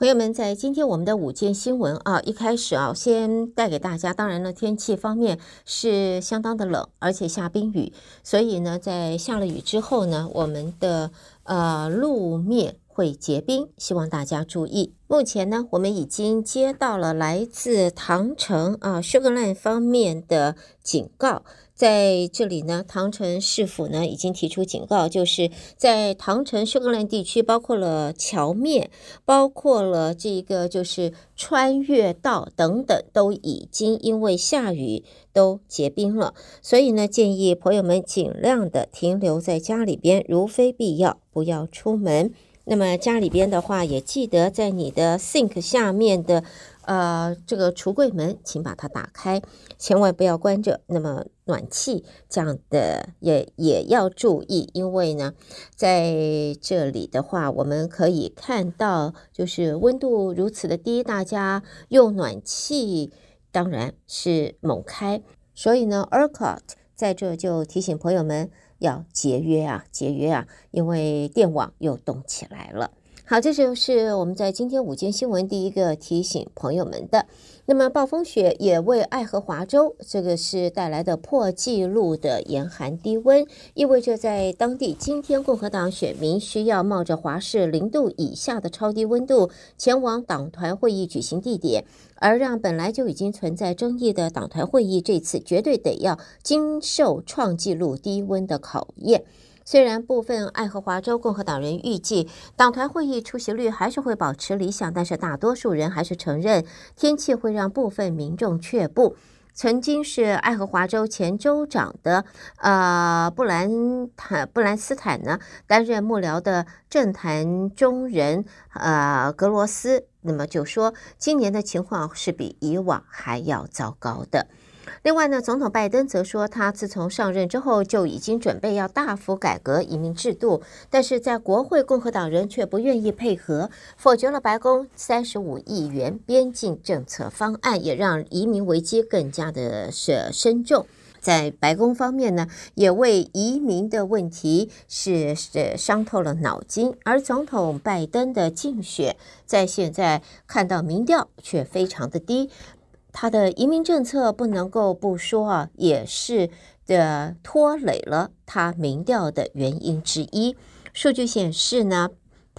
朋友们，在今天我们的午间新闻啊，一开始啊，先带给大家。当然了，天气方面是相当的冷，而且下冰雨，所以呢，在下了雨之后呢，我们的呃路面会结冰，希望大家注意。目前呢，我们已经接到了来自唐城啊 Sugarland 方面的警告。在这里呢，唐城市府呢已经提出警告，就是在唐城 Sugarland 地区，包括了桥面，包括了这个就是穿越道等等，都已经因为下雨都结冰了。所以呢，建议朋友们尽量的停留在家里边，如非必要，不要出门。那么家里边的话，也记得在你的 sink 下面的。呃，这个橱柜门，请把它打开，千万不要关着。那么暖气这样的也也要注意，因为呢，在这里的话，我们可以看到，就是温度如此的低，大家用暖气当然是猛开。所以呢，ERCOT 在这就提醒朋友们要节约啊，节约啊，因为电网又动起来了。好，这就是我们在今天午间新闻第一个提醒朋友们的。那么，暴风雪也为爱荷华州这个是带来的破纪录的严寒低温，意味着在当地今天共和党选民需要冒着华氏零度以下的超低温度前往党团会议举行地点，而让本来就已经存在争议的党团会议这次绝对得要经受创纪录低温的考验。虽然部分爱荷华州共和党人预计党团会议出席率还是会保持理想，但是大多数人还是承认天气会让部分民众却步。曾经是爱荷华州前州长的呃布兰坦布兰斯坦呢担任幕僚的政坛中人呃格罗斯，那么就说今年的情况是比以往还要糟糕的。另外呢，总统拜登则说，他自从上任之后就已经准备要大幅改革移民制度，但是在国会共和党人却不愿意配合，否决了白宫三十五亿元边境政策方案，也让移民危机更加的是深重。在白宫方面呢，也为移民的问题是是伤透了脑筋，而总统拜登的竞选在现在看到民调却非常的低。他的移民政策不能够不说啊，也是的拖累了他民调的原因之一。数据显示呢，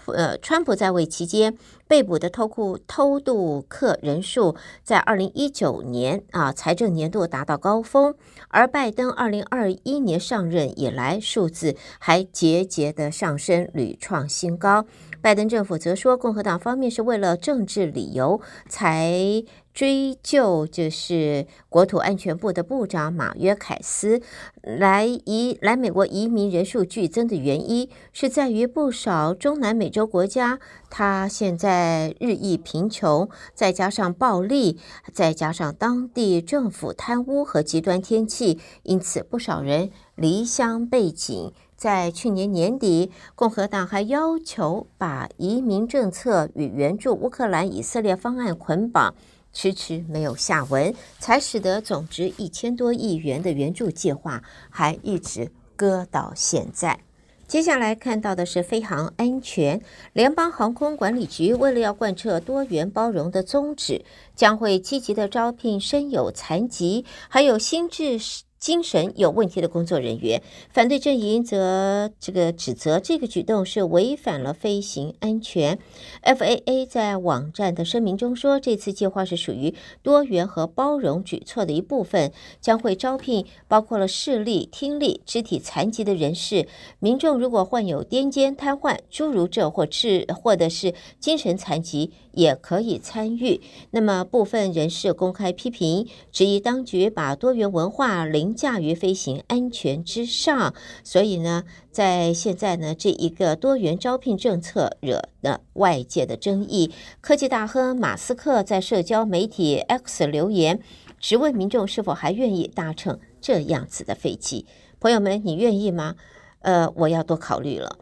呃，川普在位期间被捕的偷库偷渡客人数在二零一九年啊财政年度达到高峰，而拜登二零二一年上任以来，数字还节节的上升，屡创新高。拜登政府则说，共和党方面是为了政治理由才。追究就是国土安全部的部长马约凯斯来移来美国移民人数剧增的原因，是在于不少中南美洲国家，他现在日益贫穷，再加上暴力，再加上当地政府贪污和极端天气，因此不少人离乡背井。在去年年底，共和党还要求把移民政策与援助乌克兰、以色列方案捆绑。迟迟没有下文，才使得总值一千多亿元的援助计划还一直搁到现在。接下来看到的是飞航安全，联邦航空管理局为了要贯彻多元包容的宗旨，将会积极的招聘身有残疾还有心智精神有问题的工作人员，反对阵营则这个指责这个举动是违反了飞行安全。FAA 在网站的声明中说，这次计划是属于多元和包容举措的一部分，将会招聘包括了视力、听力、肢体残疾的人士。民众如果患有癫痫、瘫痪、侏儒症或智或者是精神残疾，也可以参与。那么部分人士公开批评，质疑当局把多元文化凌。驾于飞行安全之上，所以呢，在现在呢，这一个多元招聘政策惹了外界的争议。科技大亨马斯克在社交媒体 X 留言，质问民众是否还愿意搭乘这样子的飞机。朋友们，你愿意吗？呃，我要多考虑了。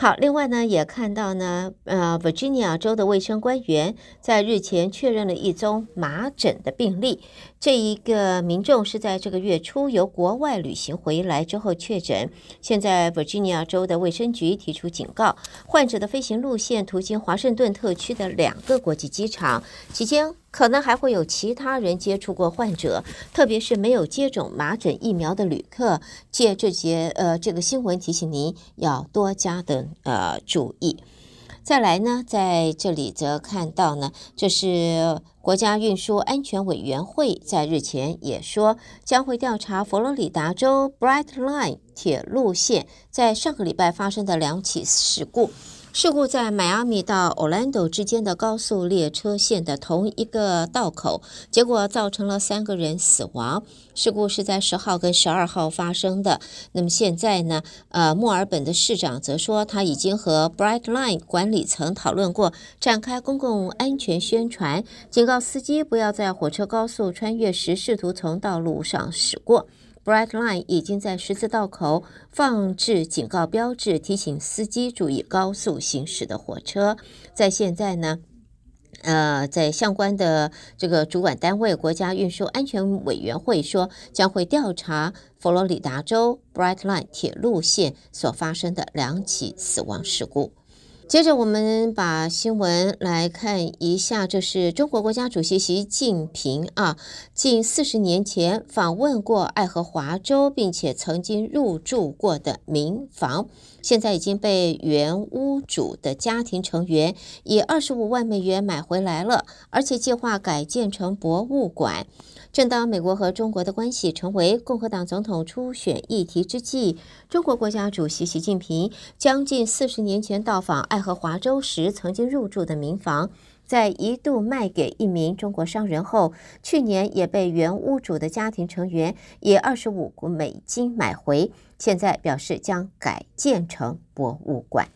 好，另外呢，也看到呢，呃，Virginia 州的卫生官员在日前确认了一宗麻疹的病例。这一个民众是在这个月初由国外旅行回来之后确诊。现在 Virginia 州的卫生局提出警告，患者的飞行路线途经华盛顿特区的两个国际机场，期间可能还会有其他人接触过患者，特别是没有接种麻疹疫苗的旅客。借这节呃这个新闻提醒您要多加的呃注意。再来呢，在这里则看到呢，这是国家运输安全委员会在日前也说，将会调查佛罗里达州 Brightline 铁路线在上个礼拜发生的两起事故。事故在迈阿密到 Orlando 之间的高速列车线的同一个道口，结果造成了三个人死亡。事故是在十号跟十二号发生的。那么现在呢，呃，墨尔本的市长则说，他已经和 Brightline 管理层讨论过，展开公共安全宣传，警告司机不要在火车高速穿越时试图从道路上驶过。Brightline 已经在十字道口放置警告标志，提醒司机注意高速行驶的火车。在现在呢，呃，在相关的这个主管单位国家运输安全委员会说，将会调查佛罗里达州 Brightline 铁路线所发生的两起死亡事故。接着，我们把新闻来看一下，这是中国国家主席习近平啊，近四十年前访问过爱荷华州，并且曾经入住过的民房，现在已经被原屋主的家庭成员以二十五万美元买回来了，而且计划改建成博物馆。正当美国和中国的关系成为共和党总统初选议题之际，中国国家主席习近平将近四十年前到访爱荷华州时曾经入住的民房，在一度卖给一名中国商人后，去年也被原屋主的家庭成员以二十五美金买回，现在表示将改建成博物馆。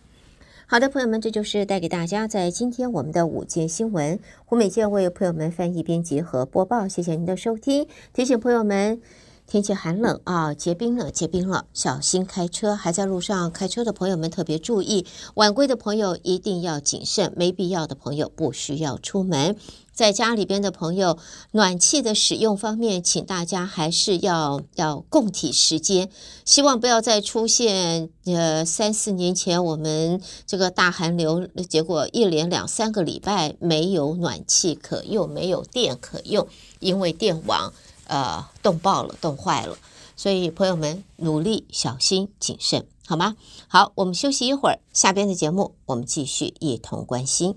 好的，朋友们，这就是带给大家在今天我们的午间新闻。胡美健为朋友们翻译、编辑和播报，谢谢您的收听。提醒朋友们，天气寒冷啊，结冰了，结冰了，小心开车。还在路上开车的朋友们特别注意，晚归的朋友一定要谨慎，没必要的朋友不需要出门。在家里边的朋友，暖气的使用方面，请大家还是要要共体时间，希望不要再出现呃三四年前我们这个大寒流，结果一连两三个礼拜没有暖气可用，没有电可用，因为电网呃冻爆了、冻坏了，所以朋友们努力小心谨慎，好吗？好，我们休息一会儿，下边的节目我们继续一同关心。